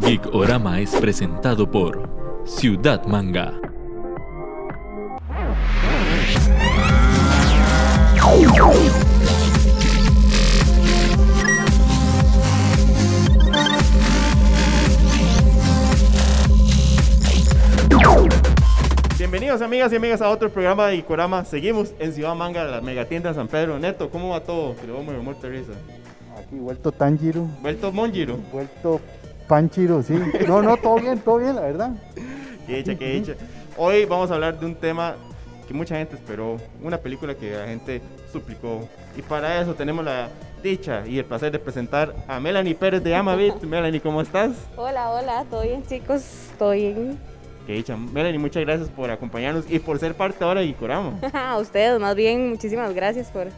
Geek Orama es presentado por Ciudad Manga. Bienvenidos amigas y amigas a otro programa de Icorama. Seguimos en Ciudad Manga, la megatienda de San Pedro. Neto, ¿cómo va todo? Que le vamos a muerto de risa. Aquí vuelto Tanjiro, Vuelto Monjiro. vuelto Panchiro, sí. No, no, todo bien, todo bien, la verdad. Qué dicha, qué dicha. Hoy vamos a hablar de un tema que mucha gente esperó, una película que la gente suplicó. Y para eso tenemos la dicha y el placer de presentar a Melanie Pérez de Amavit. Melanie, ¿cómo estás? Hola, hola, ¿todo bien chicos? ¿Todo bien? Qué dicha. Melanie, muchas gracias por acompañarnos y por ser parte ahora de Icorama. A ustedes, más bien, muchísimas gracias por,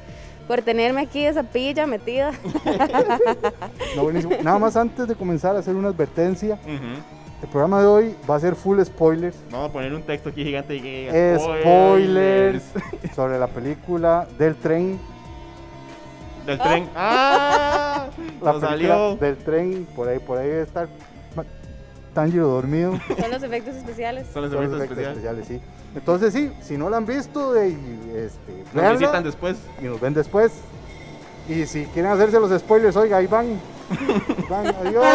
por tenerme aquí esa pilla metida. No, buenísimo. Nada más antes de comenzar a hacer una advertencia, el programa de hoy va a ser full spoilers. Vamos a poner un texto aquí gigante y que Spoilers sobre la película del tren. Del tren. ¡Ah! La Nos película salió. del tren, por ahí, por ahí debe estar Tanjiro dormido. Son los efectos especiales. Son los Todos los efectos efectos especiales. especiales, sí. Entonces sí, si no la han visto, de, este, Nos véanla visitan después. y nos ven después. Y si quieren hacerse los spoilers, oiga, ahí van. Van, adiós.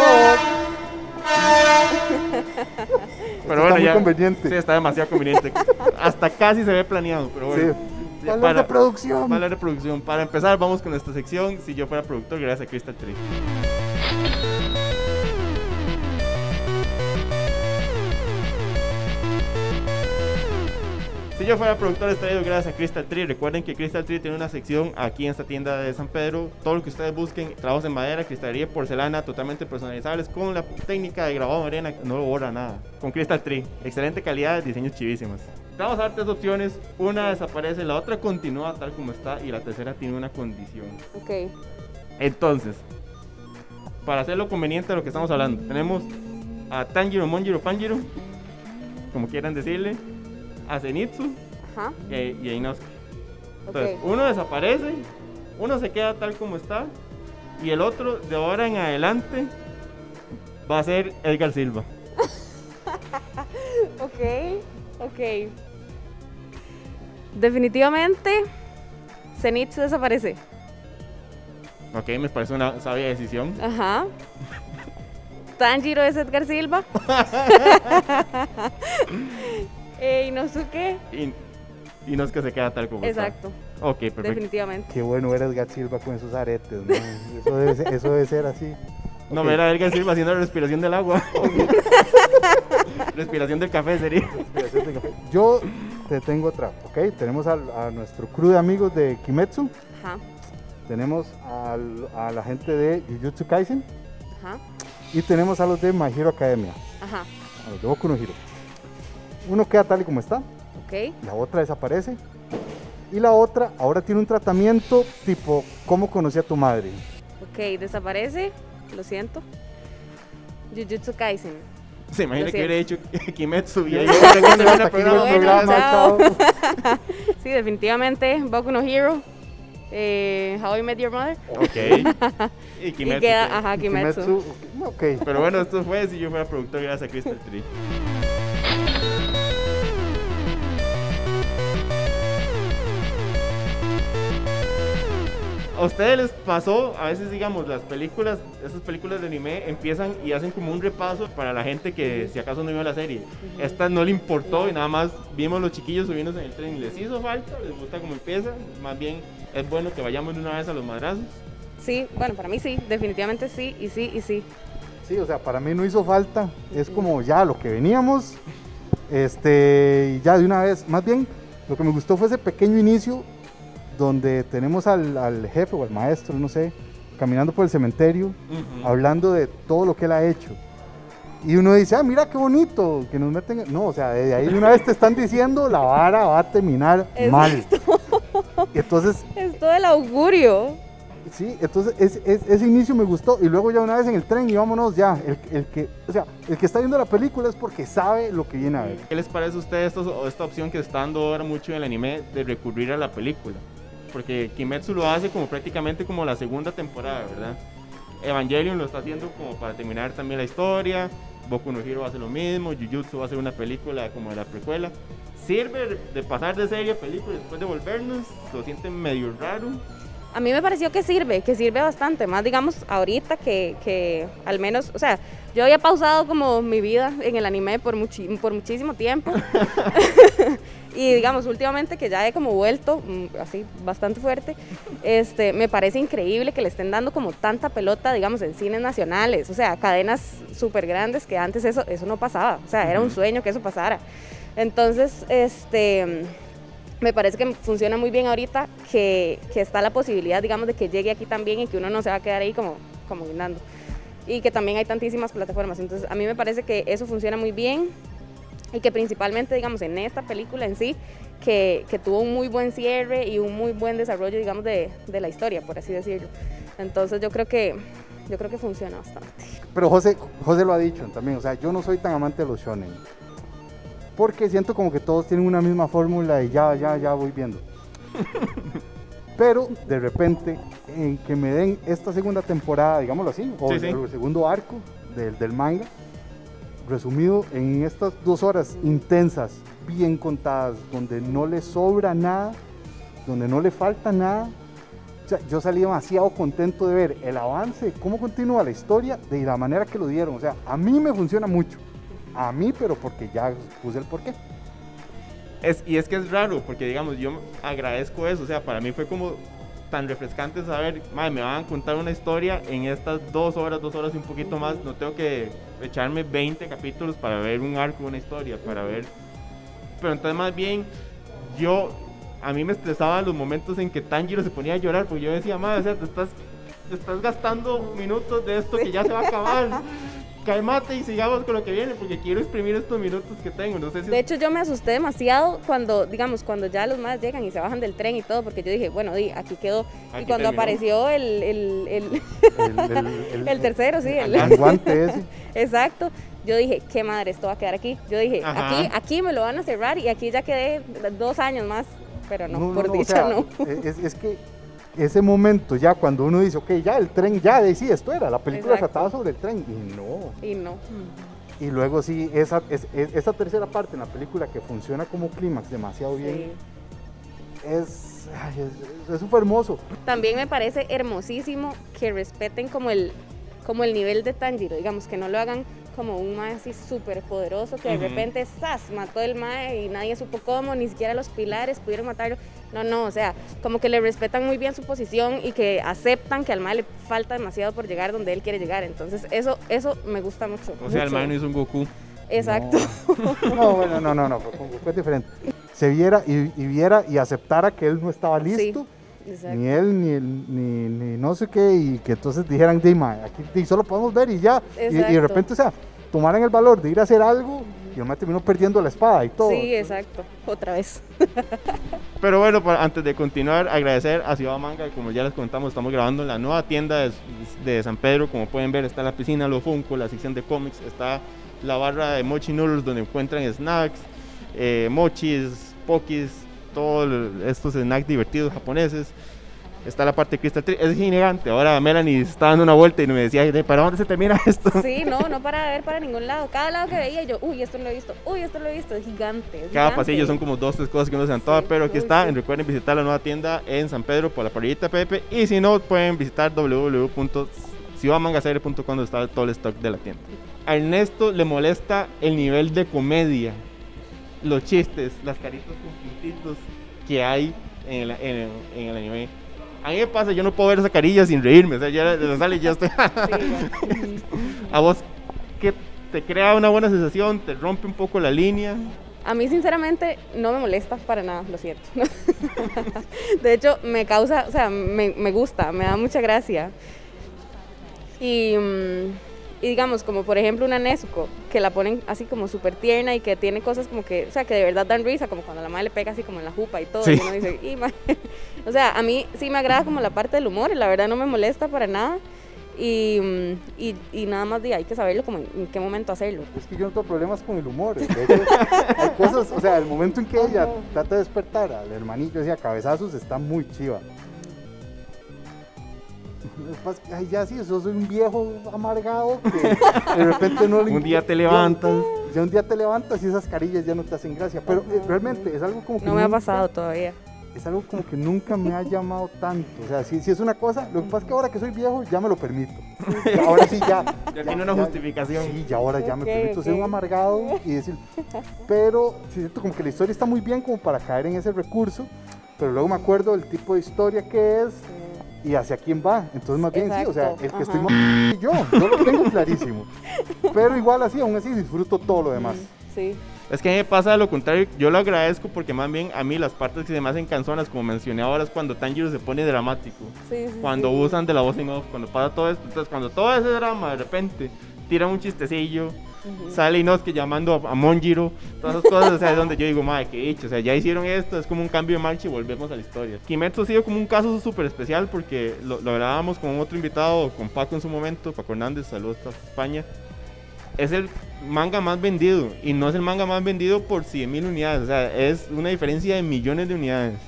Pero está bueno, muy ya. conveniente. Sí, está demasiado conveniente. Hasta casi se ve planeado, pero bueno. Sí. Valor de producción. Valor de producción. Para empezar, vamos con nuestra sección. Si yo fuera productor, gracias a Crystal Tree. Yo fuera productor, estaría gracias a Crystal Tree. Recuerden que Crystal Tree tiene una sección aquí en esta tienda de San Pedro. Todo lo que ustedes busquen, trabajos en madera, cristalería, porcelana, totalmente personalizables, con la técnica de grabado de arena, no lo borra nada. Con Crystal Tree, excelente calidad, diseños chivísimos. Vamos a dar tres opciones. Una desaparece, la otra continúa tal como está y la tercera tiene una condición. Ok. Entonces, para hacerlo conveniente de lo que estamos hablando, tenemos a Tanjiro, Monjiro, Panjiro, como quieran decirle, a Zenitsu Ajá. y a, y a Inosuke. Ok. Entonces, uno desaparece, uno se queda tal como está, y el otro, de ahora en adelante, va a ser Edgar Silva. Ok. Ok. Definitivamente, Zenitsu desaparece. Ok, me parece una sabia decisión. Ajá. Tanjiro es Edgar Silva. eh, Inosuke. Y Inosuke se queda tal como Exacto. está. Ok, perfecto. Definitivamente. Qué bueno eres Gat Silva con esos aretes, ¿no? Eso debe, ser- eso debe ser así. No, Ok. mira, Edgar Silva haciendo la respiración del agua. respiración del café sería. Respiración de café. Yo te tengo otra, ¿ok? Tenemos a, nuestro crew de amigos de Kimetsu. Ajá. Tenemos al- a la gente de Jujutsu Kaisen. Ajá. Y tenemos a los de My Hero Academia, Ajá. a los de Boku no Hero. Uno queda tal y como está, Ok. la otra desaparece. Y la otra ahora tiene un tratamiento tipo ¿Cómo conocí a tu madre? Ok, desaparece. Lo siento. Jujutsu Kaisen. Se imagina que hubiera hecho Kimetsu y ahí programa. chao. chao. Sí, definitivamente. Boku no Hero. Eh, How I Met Your Mother. Ok. Y Y Kimetsu. queda, pues. ajá, Kimetsu. ok. Pero bueno, esto fue si yo fuera productor gracias a Crystal Tree. ¿A ustedes les pasó, a veces digamos, las películas, esas películas de anime empiezan y hacen como un repaso para la gente que si acaso no vio la serie? Esta no le importó y nada más vimos los chiquillos subiéndose en el tren. ¿Les hizo falta? ¿Les gusta cómo empieza? Más bien es bueno que vayamos de una vez a los madrazos. Sí, bueno, para mí sí. Definitivamente sí. Y sí, y sí. Sí, o sea, para mí no hizo falta. Es como ya lo que veníamos. Este, y ya de una vez. Más bien, lo que me gustó fue ese pequeño inicio donde tenemos al, al jefe o al maestro, no sé, caminando por el cementerio, hablando de todo lo que él ha hecho. Y uno dice, ah, mira qué bonito, que nos meten. en-". No, o sea, desde ahí de una vez te están diciendo la vara va a terminar mal. Y entonces, Es todo el augurio. sí, entonces es- es- ese inicio me gustó. Y luego ya una vez en el tren y vámonos ya. El, el que, o sea, el que está viendo la película es porque sabe lo que viene a ver. ¿Qué les parece a ustedes o esta opción que está dando ahora mucho en el anime de recurrir a la película? Porque Kimetsu lo hace como prácticamente como la segunda temporada, ¿verdad? Evangelion lo está haciendo como para terminar también la historia. Boku no Hero hace lo mismo. Jujutsu va a hacer una película como de la precuela. ¿Sirve de pasar de serie a película y después de volvernos? ¿Lo sienten medio raro? A mí me pareció que sirve, que sirve bastante, más digamos ahorita que, que al menos, o sea, yo había pausado como mi vida en el anime por, muchi- por muchísimo tiempo. y digamos, últimamente que ya he como vuelto mm, así bastante fuerte, este, me parece increíble que le estén dando como tanta pelota, digamos, en cines nacionales, o sea, cadenas súper grandes que antes eso, eso no pasaba, o sea, era un sueño que eso pasara. Entonces, este me parece que funciona muy bien ahorita, que, que está la posibilidad, digamos, de que llegue aquí también y que uno no se va a quedar ahí como, como guindando. Y que también hay tantísimas plataformas. Entonces, a mí me parece que eso funciona muy bien y que principalmente, digamos, en esta película en sí, que, que tuvo un muy buen cierre y un muy buen desarrollo, digamos, de, de la historia, por así decirlo. Entonces, yo creo que, yo creo que funciona bastante. Pero José, José lo ha dicho también, o sea, yo no soy tan amante de los shonen. Porque siento como que todos tienen una misma fórmula y ya, ya, ya voy viendo. Pero de repente, en que me den esta segunda temporada, digámoslo así, o Sí, el, sí. el segundo arco del, del manga, resumido en estas dos horas intensas, bien contadas, donde no le sobra nada, donde no le falta nada, yo salí demasiado contento de ver el avance, cómo continúa la historia, de la manera que lo dieron. O sea, a mí me funciona mucho. A mí, pero porque ya puse el porqué. Es, y es que es raro, porque digamos, yo agradezco eso, o sea, para mí fue como tan refrescante saber, "Mae, me van a contar una historia en estas dos horas, dos horas y un poquito más, no tengo que echarme 20 capítulos para ver un arco, una historia, para ver... Pero entonces más bien, yo, a mí me estresaba los momentos en que Tanjiro se ponía a llorar, porque yo decía, madre, o sea, te estás, te estás gastando minutos de esto que ya se va a acabar. Calmate y sigamos con lo que viene, porque quiero exprimir estos minutos que tengo. No sé si De hecho, yo me asusté demasiado cuando, digamos, cuando ya los más llegan y se bajan del tren y todo, porque yo dije, bueno, di, aquí quedó. Aquí y cuando terminó. apareció el, el, el, El, el- el tercero, sí, el, el guante ese. exacto, yo dije, qué madre, esto va a quedar aquí. Yo dije, Ajá. aquí, aquí me lo van a cerrar y aquí ya quedé dos años más, pero no, por o dicha sea, no. Es, es que ese momento ya cuando uno dice, ok, ya el tren, ya, de- sí, esto era, la película Exacto. trataba sobre el tren. Y no. Y no. Y luego sí, esa, es- es- esa tercera parte en la película que funciona como clímax demasiado bien, Sí. es ay, es- es súper hermoso. También me parece hermosísimo que respeten como el, como el nivel de Tanjiro, digamos, que no lo hagan como un mae así súper poderoso, que de repente, ¡zas!, mató el mae y nadie supo cómo, ni siquiera los pilares pudieron matarlo. No, no, o sea, como que le respetan muy bien su posición y que aceptan que al mae le falta demasiado por llegar donde él quiere llegar. Entonces, eso, eso me gusta mucho. O sea, el man no hizo un Goku. Exacto. No, no, bueno, no, no, no, fue, fue diferente. Se viera y, y viera y aceptara que él no estaba listo, Exacto. ni él, ni, el- ni, ni no sé qué, y que entonces dijeran, Dima, aquí solo podemos ver y ya. Y, y de repente, o sea, tomaran el valor de ir a hacer algo y man terminó perdiendo la espada y todo. Sí, exacto. Otra vez. Pero bueno, para- antes de continuar, agradecer a Ciudad Manga, como ya les contamos, estamos grabando en la nueva tienda de, de San Pedro, como pueden ver, está la piscina, lo Funko, la sección de cómics, está la barra de Mochi Noodles, donde encuentran snacks, eh, mochis, pokis, todos estos snacks divertidos japoneses. Está la parte de Crystal Tree, es gigante. Ahora Melanie está dando una vuelta y me decía, "¿De ¿para dónde se termina esto? Sí, no, no para ver para ningún lado. Cada lado que veía yo, uy, esto no lo he visto, uy, esto no lo he visto, es gigante. es Cada gigante. pasillo son como dos, tres cosas que no se antoja, Sí, pero aquí uy, está. sí. Recuerden visitar la nueva tienda en San Pedro por la parrillita Pepe. Y si no, pueden visitar www.ciudadmangasere.com donde está todo el stock de la tienda. A Ernesto le molesta el nivel de comedia, los chistes, las caritas con puntitos que hay en el, en en anime. A mí me pasa, yo no puedo ver esa carilla sin reírme. O sea, ya me sale y ya estoy. A vos, que te crea una buena sensación, te rompe un poco la línea. A mí sinceramente no me molesta para nada, lo siento. De hecho, me causa, o sea, me, me gusta, me da mucha gracia. Y, mm, y digamos, como por ejemplo una Nezuko, que la ponen así como súper tierna y que tiene cosas como que, o sea, que de verdad dan risa, como cuando la madre le pega así como en la jupa y todo. Sí. Y uno dice, "Y, ma". o sea, a mí sí me agrada como la parte del humor y la verdad no me molesta para nada. Y, mm, y, y nada más de hay que saberlo como en, en qué momento hacerlo. Es que yo no tengo problemas con el humor. Hecho, hay cosas, o sea, el momento en que ella trata de despertar al hermanillo, decía cabezazos, está muy chiva. Ay, ya sí, sos un viejo amargado que de repente no le Un día te levantas. Ya un día te levantas y esas carillas ya no te hacen gracia. Pero eh, realmente es algo como que No me ha pasado todavía. es algo como que nunca me ha llamado tanto. O sea, si, si es una cosa, lo que pasa es que ahora que soy viejo ya me lo permito. Ahora sí ya. Ya tiene una justificación. Sí, ya ahora ya me permito ser ok. un amargado y decir. Pero sí siento como que la historia está muy bien como para caer en ese recurso. Pero luego me acuerdo del tipo de historia que es y hacia quién va. Entonces, más bien sí, o sea, Exacto, el que ajá. estoy más soy yo, yo lo tengo clarísimo. Pero igual así, aún así disfruto todo lo demás. Sí. Es que a mí me pasa lo contrario, yo lo agradezco porque más bien a mí las partes que se me hacen canzonas, como mencioné ahora, es cuando Tanjiro se pone dramático. Sí, sí, Cuando sí. usan de la voz en off, cuando pasa todo esto. Entonces, cuando todo ese drama de repente tira un chistecillo, Ujú. sale Inosuke llamando a, a Monjiro, todas esas cosas, o sea, es donde yo digo, madre, qué dicho, o sea, ya hicieron esto, es como un cambio de marcha y volvemos a la historia. Kimetsu ha sido como un caso súper especial porque lo, lo hablábamos con otro invitado, con Paco en su momento, Paco Hernández, saludos hasta España. Es el manga más vendido y no es el manga más vendido por 100 mil unidades, o sea, es una diferencia de millones de unidades.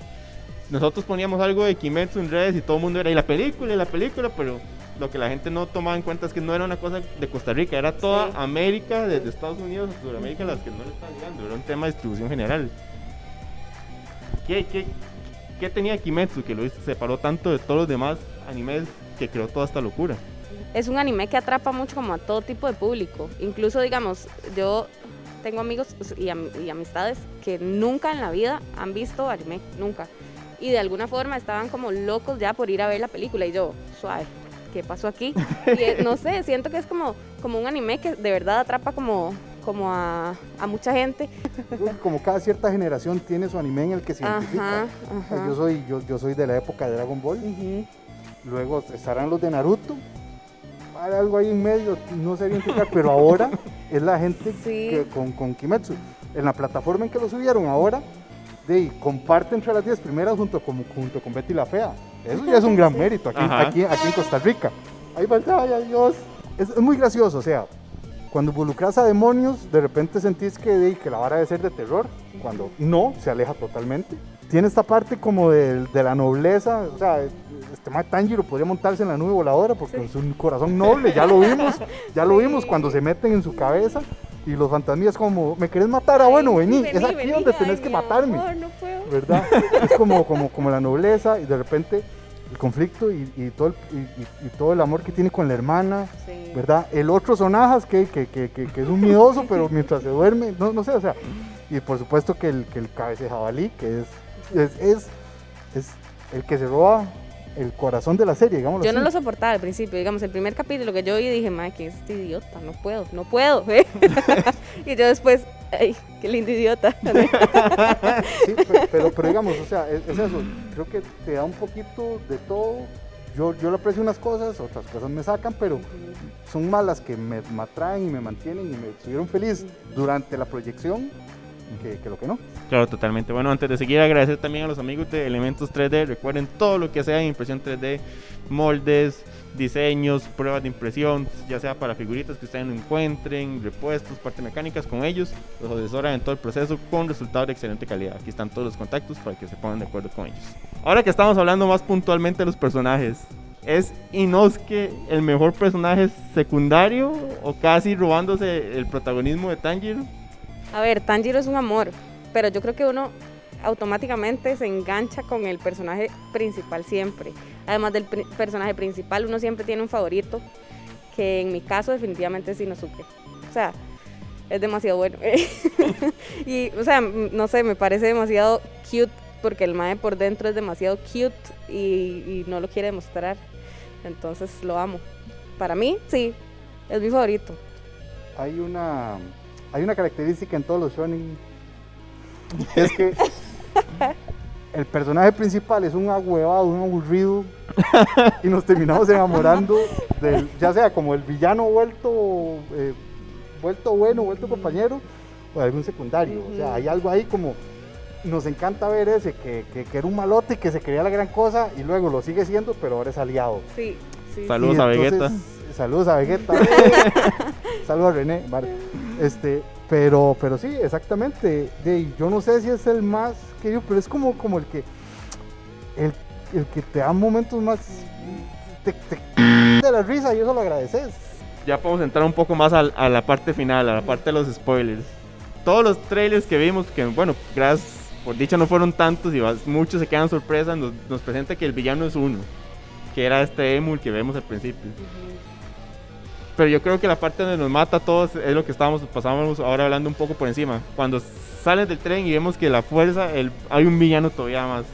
Nosotros poníamos algo de Kimetsu en redes y todo el mundo era, y la película, y la película, pero lo que la gente no tomaba en cuenta es que no era una cosa de Costa Rica, era toda Sí. América, desde Estados Unidos a Sudamérica, las que no le estaban llegando, era un tema de distribución general. ¿Qué, qué, qué tenía Kimetsu que lo separó tanto de todos los demás animes que creó toda esta locura? es un anime que atrapa mucho como a todo tipo de público. Incluso, digamos, yo tengo amigos y, am- y amistades que nunca en la vida han visto anime, nunca. Y de alguna forma estaban como locos ya por ir a ver la película. Y yo, suave, ¿qué pasó aquí? Y eh, no sé, siento que es como, como un anime que de verdad atrapa como, como a, a mucha gente. Que Como cada cierta generación tiene su anime en el que se identifica. Ajá, ajá. Yo soy, yo, yo soy de la época de Dragon Ball. Ujú. Luego estarán los de Naruto. Hay algo ahí en medio, no sé identificar, pero ahora es la gente Sí. que, con, con Kimetsu. En la plataforma en que lo subieron ahora, de, comparte entre las 10 primeras junto con, junto con Betty la Fea. Eso ya es un gran mérito aquí, aquí, aquí en Costa Rica. Ahí va, ay, Dios. Es, es muy gracioso, o sea, cuando involucras a demonios, de repente sentís que, que la vara debe ser de terror, cuando no, se aleja totalmente. Tiene esta parte como de, de la nobleza, o sea, este Matt Tanjiro podría montarse en la nube voladora porque es un corazón noble, ya lo vimos, ya lo vimos cuando se meten en su cabeza y los fantasmas como, ¿me querés matar? Ah, bueno, vení, es aquí vení, donde ay, tenés que matarme. amor, no puedo. ¿verdad? Es como, como, como la nobleza y de repente el conflicto y, y todo el, y, todo el amor que tiene con la hermana, Sí. ¿verdad? El otro Sonajas que, que, que, que, es un miedoso, pero mientras se duerme, no, no sé, o sea, y por supuesto que el, que el cabeza de jabalí, que es, es, es, es el que se roba el corazón de la serie, digamos Yo no lo soportaba al principio, digamos, el primer capítulo que yo vi dije, madre, que es este idiota? No puedo, no puedo. y yo después, ay, qué lindo idiota. Sí, pe- pero, pero digamos, o sea, es, es eso. Creo que te da un poquito de todo. Yo, yo le aprecio unas cosas, otras cosas me sacan, pero son más las que me, me atraen y me mantienen y me estuvieron feliz durante la proyección que, que no. Claro, totalmente. Bueno, antes de seguir, agradecer también a los amigos de Elementos 3D. Recuerden todo lo que sea en impresión 3D, moldes, diseños, pruebas de impresión, ya sea para figuritas que ustedes no encuentren, repuestos, partes mecánicas con ellos. Los asesoran en todo el proceso con resultados de excelente calidad. Aquí están todos los contactos para que se pongan de acuerdo con ellos. Ahora que estamos hablando más puntualmente de los personajes, ¿es Inosuke el mejor personaje secundario o casi robándose el protagonismo de Tanjiro? A ver, Tanjiro es un amor, pero yo creo que uno automáticamente se engancha con el personaje principal siempre. Además del personaje principal, uno siempre tiene un favorito, que en mi caso definitivamente es Inosuke. O sea, es demasiado bueno. y, o sea, no sé, me parece demasiado cute porque el mae por dentro es demasiado cute y no lo quiere demostrar. Entonces lo amo. Para mí, sí, es mi favorito. Hay una, hay una característica en todos los shonen. Es que el personaje principal es un agüevado, un aburrido. Y nos terminamos enamorando del, ya sea como el villano vuelto, eh, vuelto bueno, vuelto compañero, o de algún secundario. O sea, hay algo ahí como. Nos encanta ver ese que, que, que era un malote y que se creía la gran cosa y luego lo sigue siendo, pero ahora es aliado. Sí, sí. Saludos a entonces- Vegeta. Saludos a Vegeta. Saludos a René. vale. Este, pero, pero sí, exactamente. De, yo no sé si es el más querido, pero es como, como el que el, el que te da momentos más te, te de la risa y eso lo agradeces. Ya podemos entrar un poco más al- a, la parte final, a la parte de los spoilers. Todos los trailers que vimos, que bueno, gracias por dicha no fueron tantos y muchos se quedan sorpresas, nos, nos presenta que el villano es uno, que era este Emul que vemos al principio. Pero yo creo que la parte donde nos mata a todos es lo que estábamos pasamos ahora hablando un poco por encima. Cuando sales del tren y vemos que la fuerza, el, hay un villano todavía más.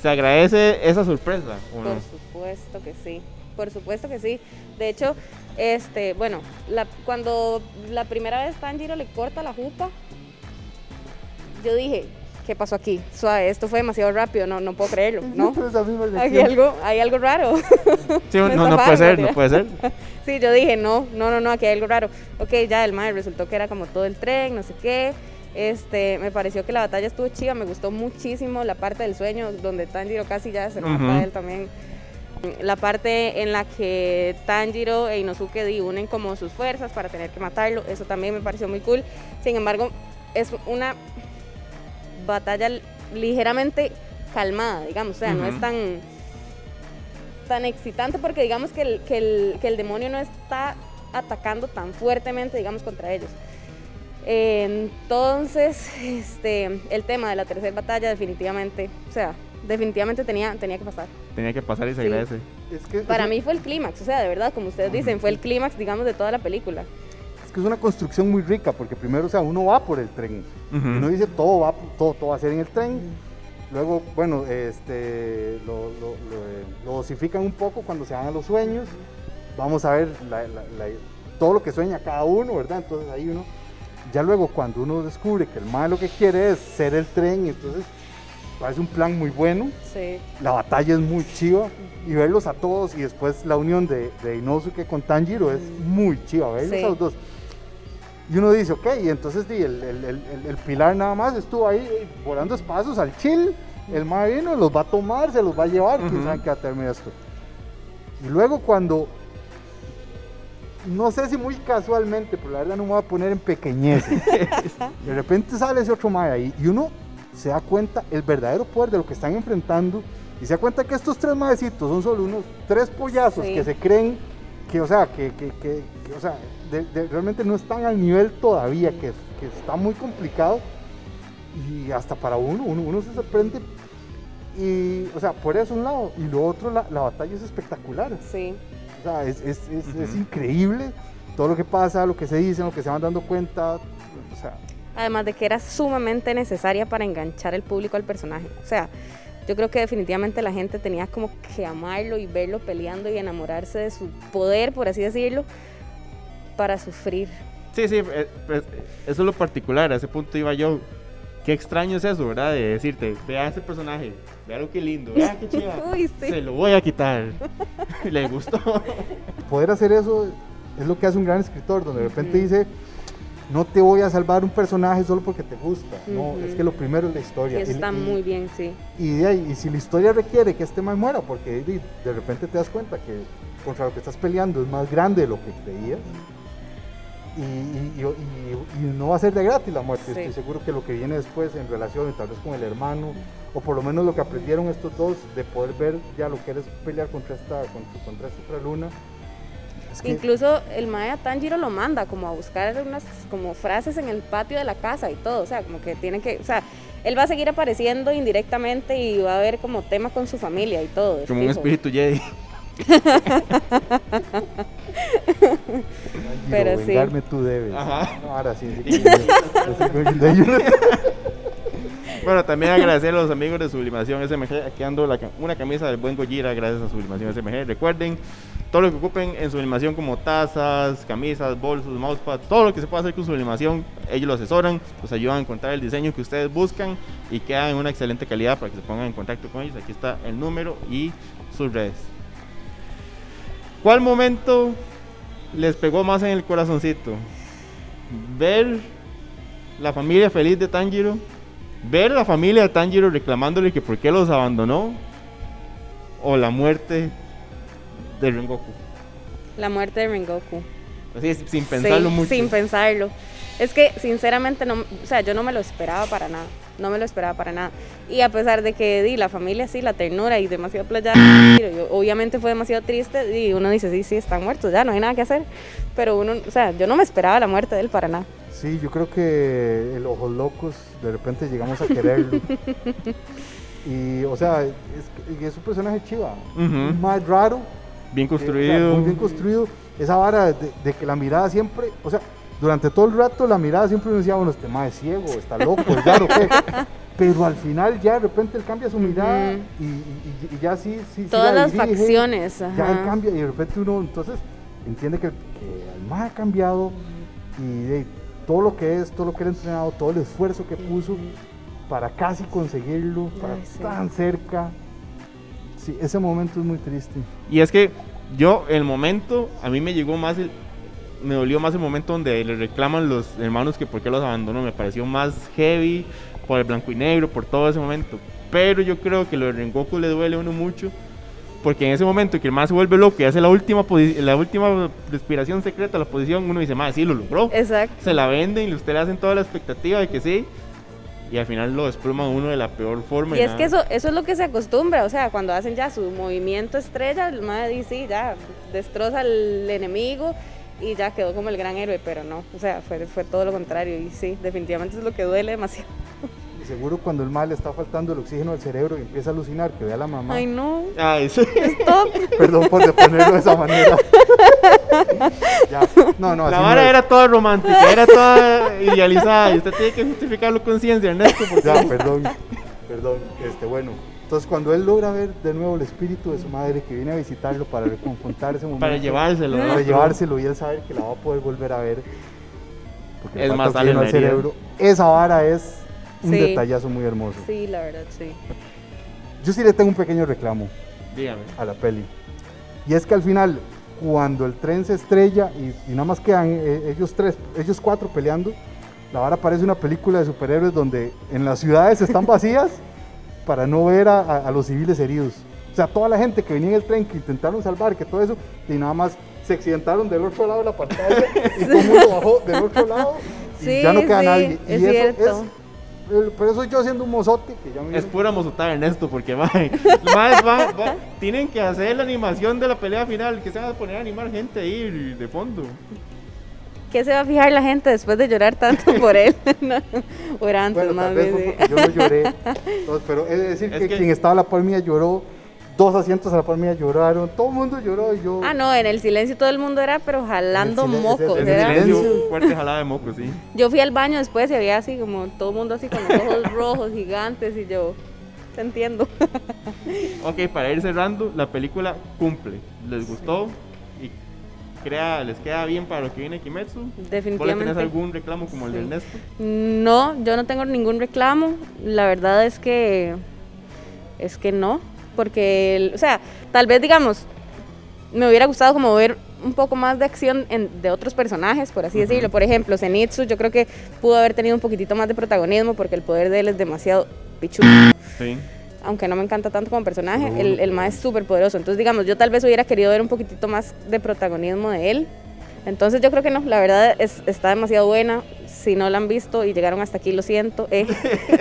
¿Se agradece esa sorpresa o no? Por supuesto que sí, por supuesto que sí. De hecho, este, bueno, la- cuando la primera vez Tanjiro le corta la jupa, yo dije, ¿qué pasó aquí? Suave, esto fue demasiado rápido, no, no puedo creerlo, ¿no? Hay algo, hay algo raro. Sí, no, no puede ser, no puede ser. sí, yo dije, no, no, no, no, aquí hay algo raro. Ok, ya el mae resultó que era como todo el tren, no sé qué. Este, me pareció que la batalla estuvo chiva, me gustó muchísimo la parte del sueño donde Tanjiro casi ya se mata Ujú. a él también. La parte en la que Tanjiro e Inosuke unen como sus fuerzas para tener que matarlo, eso también me pareció muy cool. Sin embargo, es una batalla ligeramente calmada, digamos, o sea, no es tan tan excitante porque digamos que el, que el, que el demonio no está atacando tan fuertemente, digamos, contra ellos. Eh, Entonces, este, el tema de la tercera batalla definitivamente, o sea, definitivamente tenía, tenía que pasar. Tenía que pasar y se Sí. agradece. Es que, Para es, mí fue el clímax, o sea, de verdad, como ustedes dicen, fue el clímax, digamos, de toda la película. Es que es una construcción muy rica, porque primero, o sea, uno va por el tren. Y uno dice, todo va, todo, todo va a ser en el tren. Luego, bueno, este, lo, lo- lo, eh, lo dosifican un poco cuando se van a los sueños. Vamos a ver la- la- la- todo lo que sueña cada uno, ¿verdad? Entonces ahí uno, ya luego cuando uno descubre que el mal lo que quiere es ser el tren, entonces parece un plan muy bueno. Sí. La batalla es muy chiva y verlos a todos y después la unión de, de Inosuke con Tanjiro es muy chiva, verlos Sí. a los dos. Y uno dice, ok, y entonces el, el- el- el- pilar nada más estuvo ahí eh, volando espacios al chill. El mar vino, los va a tomar, se los va a llevar, quién Ujú. sabe qué va a terminar esto. Y luego cuando, no sé si muy casualmente, pero la verdad no me voy a poner en pequeñeces. de repente sale ese otro mae ahí y uno se da cuenta el verdadero poder de lo que están enfrentando y se da cuenta que estos tres maecitos son solo unos tres pollazos Sí. que se creen que, o sea, que, que- que- que, o sea, de- de- realmente no están al nivel todavía, que, que está muy complicado y hasta para uno, uno, uno se sorprende y, o sea, por eso un lado y lo otro, la, la batalla es espectacular. Sí. O sea, es, es, es, es Ujú. increíble todo lo que pasa, lo que se dice, lo que se van dando cuenta. O sea, Además de que era sumamente necesaria para enganchar el público al personaje. O sea, yo creo que definitivamente la gente tenía como que amarlo y verlo peleando y enamorarse de su poder, por así decirlo, para sufrir. Sí, sí, eh, pues, eso es lo particular, a ese punto iba yo. Qué extraño es eso, ¿verdad? De decirte, vea ese personaje, vea lo que lindo, vea qué. Uy, sí. Se lo voy a quitar. Le gustó. poder hacer eso es lo que hace un gran escritor, donde de repente dice, no te voy a salvar un personaje solo porque te gusta. No, es que lo primero es la historia. Y- está y- muy bien, sí. Y, de ahí, y si la historia requiere que este man muera, porque de, de repente te das cuenta que contra lo que estás peleando es más grande de lo que creías. Y, y- y- y- no va a ser de gratis la muerte. Sí. Estoy seguro que lo que viene después en relación tal vez con el hermano, o por lo menos lo que aprendieron estos dos de poder ver ya lo que eres pelear contra esta, contra, contra esta otra luna. Es que- Incluso el Maya Tanjiro lo manda como a buscar unas como frases en el patio de la casa y todo, o sea, como que tiene que, o sea, él va a seguir apareciendo indirectamente y va a haber como tema con su familia y todo. Como un fijo. espíritu Jedi. Pero sí. vengarme tú debes. Ajá. No, ahora sí. que Bueno, también agradecer a los amigos de Sublimación SMG. Aquí ando la una camisa del buen Gojira gracias a Sublimación SMG. Recuerden, todo lo que ocupen en Sublimación como tazas, camisas, bolsos, mousepads, todo lo que se pueda hacer con Sublimación, ellos lo asesoran, los ayudan a encontrar el diseño que ustedes buscan y queda en una excelente calidad para que se pongan en contacto con ellos. Aquí está el número y sus redes. ¿Cuál momento les pegó más en el corazoncito? Ver la familia feliz de Tanjiro, ver la familia de Tanjiro reclamándole que por qué los abandonó, o la muerte de Rengoku. La muerte de Rengoku. Así, sin pensarlo Sí, mucho. Sin pensarlo. Es que sinceramente no, o sea, yo no me lo esperaba para nada. No me lo esperaba para nada. Y a pesar de que di la familia sí, la ternura y demasiado playa, obviamente fue demasiado triste y uno dice, sí, sí, están muertos, ya no hay nada que hacer. Pero uno, o sea, yo no me esperaba la muerte de él para nada. Sí, yo creo que el Ojos Locos, de repente llegamos a quererlo. y, o sea, es, un personaje chiva. Ujú. Más raro. Bien que, o sea, construido. muy bien construido. Esa vara de, de que la mirada siempre, o sea, durante todo el rato la mirada siempre uno decía, bueno, este mae es ciego, está loco, es raro, ¿qué? Pero al final ya de repente él cambia su mirada y, y- y ya sí, sí. sí Todas la las dirige. facciones. Ya él cambia y de repente uno entonces entiende que, que el mae ha cambiado y de, todo lo que es, todo lo que él ha entrenado, todo el esfuerzo que puso para casi conseguirlo, para Ay, sí. tan cerca. Sí, ese momento es muy triste. Y es que yo, el momento, a mí me llegó más el. Me dolió más el momento donde le reclaman los hermanos que por qué los abandonó. Me pareció más heavy por el blanco y negro, por todo ese momento. Pero yo creo que lo de Rengoku le duele a uno mucho. Porque en ese momento que el más se vuelve loco y hace la última, la última respiración secreta, la posición, uno dice, más sí, lo logró. Exacto. Se la venden y usted le hacen toda la expectativa de que sí. Y al final lo despluma uno de la peor forma. Y es nada. que eso, eso es lo que se acostumbra, o sea, cuando hacen ya su movimiento estrella, el mae dice, ya destroza al enemigo y ya quedó como el gran héroe, pero no, o sea, fue, fue todo lo contrario y sí, definitivamente es lo que duele demasiado. Y seguro cuando el mal le está faltando el oxígeno al cerebro y empieza a alucinar que ve a la mamá. Ay, no, Ay, sí. stop. Perdón por ponerlo de esa manera. Ya. No, no, así La vara era toda romántica, era toda idealizada y usted tiene que justificarlo con ciencia, Ernesto, porque Ya, perdón, perdón. Este, bueno. Entonces cuando él logra ver de nuevo el espíritu de su madre que viene a visitarlo para reconfortar ese momento. para llevárselo. ¿no? Para llevárselo y él saber que la va a poder volver a ver. Porque Es más, al cerebro. Esa vara es un Sí. detallazo muy hermoso. Sí, la verdad, sí. Yo sí le tengo un pequeño reclamo Dígame. a la peli. Y es que al final, cuando el tren se estrella y, y nada más quedan eh, ellos tres, ellos cuatro peleando, la vara parece una película de superhéroes donde en las ciudades están vacías para no ver a, a- a los civiles heridos. O sea, toda la gente que venía en el tren, que intentaron salvar, que todo eso, y nada más se accidentaron del otro lado de la pantalla y todo el mundo bajó del otro lado y Sí, ya no queda sí, nadie. Y es eso cierto. es, el- por eso yo haciendo un mozote que ya me Es pura mozotada, Ernesto, porque mae, mae, va- va- tienen que hacer la animación de la pelea final, que se van a poner a animar gente ahí de fondo. ¿Qué se va a fijar la gente después de llorar tanto por él? No, o era antes, Bueno, más bien. yo no lloré. Entonces, pero es decir Es que, que- quien estaba a la par mía lloró, dos asientos a la par mía lloraron, todo el mundo lloró y yo. Ah, no, en el silencio todo el mundo era, pero jalando En el silen- mocos. en el silencio, silencio. fuerte jalada de moco, sí. Yo fui al baño después y había así como todo el mundo así con los ojos rojos, gigantes, y yo, te entiendo. Ok, para ir cerrando, la película cumple. ¿Les gustó? Crea, les queda bien para lo que viene Kimetsu. ¿Vos le tenés Definitivamente. algún reclamo como el de Sí. Ernesto? No, yo no tengo ningún reclamo. La verdad es que es que no, porque, o sea, tal vez digamos, me hubiera gustado como ver un poco más de acción en- de otros personajes, por así decirlo. Por ejemplo, Zenitsu, yo creo que pudo haber tenido un poquitito más de protagonismo porque el poder de él es demasiado pichudo. Sí. Aunque no me encanta tanto como personaje, el, el más es súper poderoso. Entonces, digamos, yo tal vez hubiera querido ver un poquitito más de protagonismo de él. Entonces, yo creo que no, la verdad es, está demasiado buena. Si no la han visto y llegaron hasta aquí, lo siento. eh.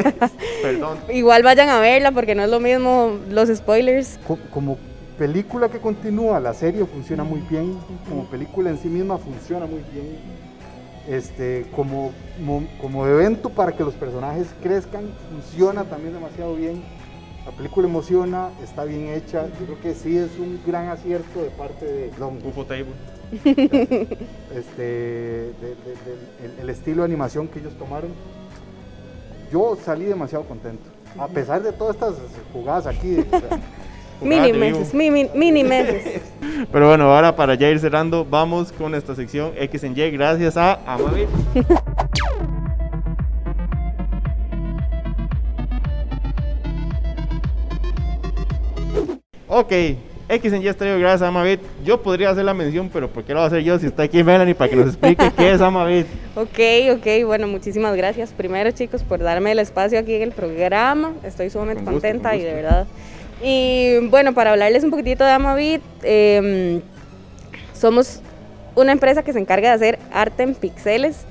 Perdón. Igual vayan a verla porque no es lo mismo los spoilers. Co- como película que continúa, la serie funciona muy bien, como película en sí misma funciona muy bien. Este, como, mo- como evento para que los personajes crezcan, funciona también demasiado bien. La película emociona, está bien hecha. Yo creo que sí es un gran acierto de parte de Don UFO Table. este, de- de- de- el, el estilo de animación que ellos tomaron. Yo salí demasiado contento. A pesar de todas estas jugadas aquí, o sea, Mini meses, mini, mini meses. Pero bueno, ahora para ya ir cerrando, vamos con esta sección X en Y, gracias a Amabit. ok, X en Y estrella gracias a Amabit. Yo podría hacer la mención, pero ¿por qué lo voy a hacer yo si está aquí Melanie para que nos explique qué es Amabit? Ok, ok, bueno, muchísimas gracias primero chicos por darme el espacio aquí en el programa. Estoy sumamente gusto, contenta con y de verdad. Y bueno, para hablarles un poquitito de Amavit, eh, somos una empresa que se encarga de hacer arte en píxeles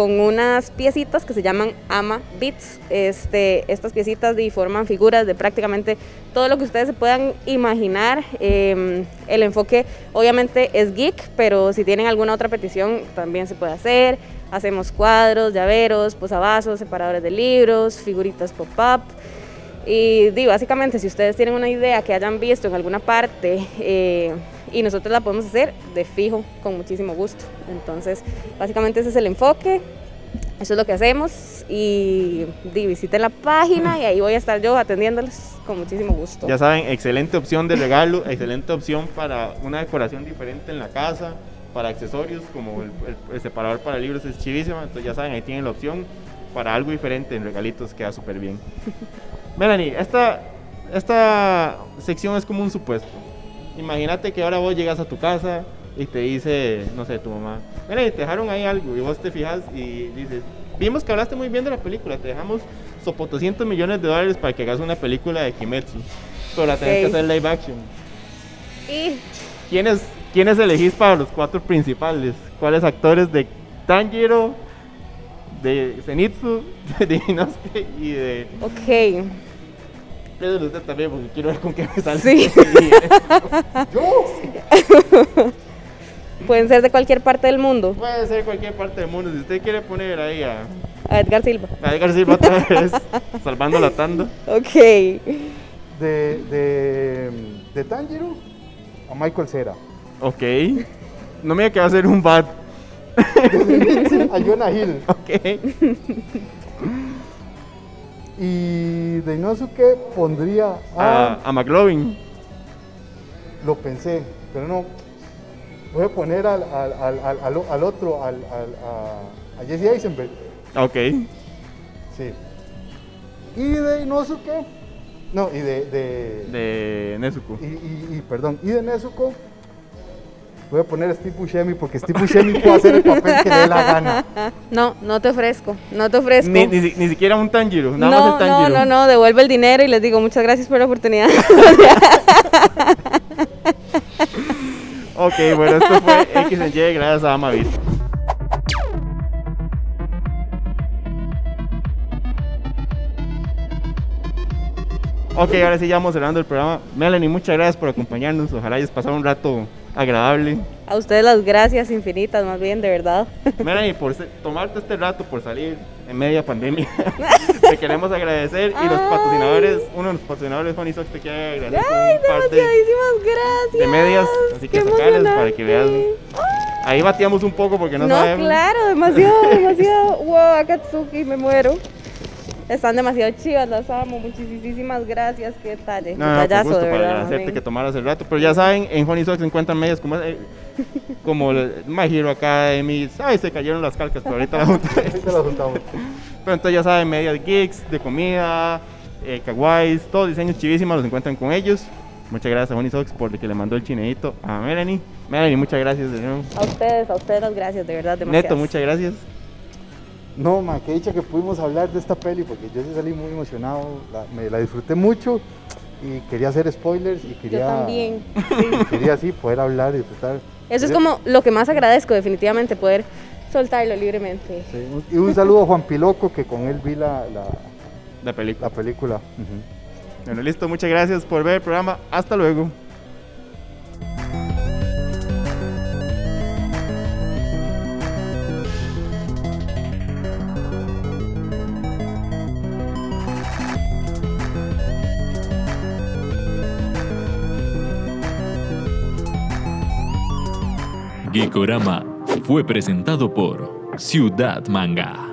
con unas piecitas que se llaman Ama Bits. Este, estas piecitas forman figuras de prácticamente todo lo que ustedes se puedan imaginar. Em, el enfoque obviamente es geek, pero si tienen alguna otra petición también se puede hacer. Hacemos cuadros, llaveros, posavasos, separadores de libros, figuritas pop-up. Y digo, básicamente, si ustedes tienen una idea que hayan visto en alguna parte eh, y nosotros la podemos hacer de fijo, con muchísimo gusto. Entonces, básicamente ese es el enfoque, eso es lo que hacemos y visiten la página y ahí voy a estar yo atendiéndoles con muchísimo gusto. Ya saben, excelente opción de regalo, excelente opción para una decoración diferente en la casa, para accesorios como el, separador para libros es chivísima, entonces ya saben, ahí tienen la opción para algo diferente en regalitos, queda súper bien. Melanie, esta, esta sección es como un supuesto. Imagínate que ahora vos llegas a tu casa y te dice, no sé, tu mamá, Melanie, te dejaron ahí algo y vos te fijas y dices, vimos que hablaste muy bien de la película, te dejamos sopo 200 millones de dólares para que hagas una película de Kimetsu, pero la tenés que hacer live action. ¿Y? ¿Quiénes, ¿Quiénes elegís para los cuatro principales? ¿Cuáles actores de Tanjiro, de Zenitsu, de Inosuke y de... Ok. Eso usted también, porque quiero ver con qué me sale. Sí. Yo. Pueden ser de cualquier parte del mundo. Puede ser de cualquier parte del mundo. Si usted quiere poner ahí a... A Edgar Silva. A Edgar Silva otra vez, salvando la tanda. Ok. De, de, de Tanjiro a Michael Cera. Ok. No me voy a quedar a hacer un bad. a Jonah Hill. Ok. Y de Inosuke pondría a... A, a McLovin. Lo pensé, pero no. Voy a poner al, al, al, otro, al, a, a Jesse Eisenberg. Ok. Sí. Y de Inosuke. No, y de. De, de Nezuko. Y, y, y, perdón, y de Nezuko Voy a poner a Steve Buscemi porque Steve Buscemi puede hacer el papel que le dé la gana. No, no te ofrezco, no te ofrezco. Ni, ni, ni siquiera un Tanjiro, nada no, más el Tanjiro. No, no, no, devuelve el dinero y les digo muchas gracias por la oportunidad. ok, bueno, esto fue X en Y gracias a Amavir. Ok, ahora sí ya vamos cerrando el programa. Melanie, muchas gracias por acompañarnos. Ojalá hayas pasado un rato agradable. A ustedes las gracias infinitas, más bien, de verdad. Melanie, por tomarte este rato, por salir en media pandemia, te queremos agradecer. Y los patrocinadores, uno de los patrocinadores, Juan Sox, te quiere agradecer. ¡Ay, demasiadísimas gracias! De medias, así que sacarles para que veas. Ahí bateamos un poco porque no, no sabemos. No, claro, demasiado, demasiado. wow, Akatsuki, me muero. Están demasiado chivas, las amo. Muchísimas gracias. Qué detalle. No, no, gusto, de verdad, para hacerte que tomaras el rato. Pero ya saben, en Honey Sox se encuentran medias como, eh, como My Hero Academy. Ay, se cayeron las calcas, pero ahorita las juntamos. Pero entonces ya saben, medias geeks, de comida, eh, kawaiis, todos diseños chivísimos los encuentran con ellos. Muchas gracias a Honey Sox por el que le mandó el chineito a Melanie. Melanie, muchas gracias de nuevo. A ustedes, a ustedes las gracias, de verdad, demasiado. Neto, muchas gracias. No, ma, qué dicha que pudimos hablar de esta peli porque yo sí salí muy emocionado, la, me la disfruté mucho y quería hacer spoilers y quería... Yo también. Sí. Quería así poder hablar y disfrutar. Eso es como lo que más agradezco definitivamente, poder soltarlo libremente. Sí. Y un saludo a Juan Piloco que con él vi la, la, la película. La película. Uh -huh. Bueno, listo, muchas gracias por ver el programa. Hasta luego. Geekorama fue presentado por Ciudad Manga.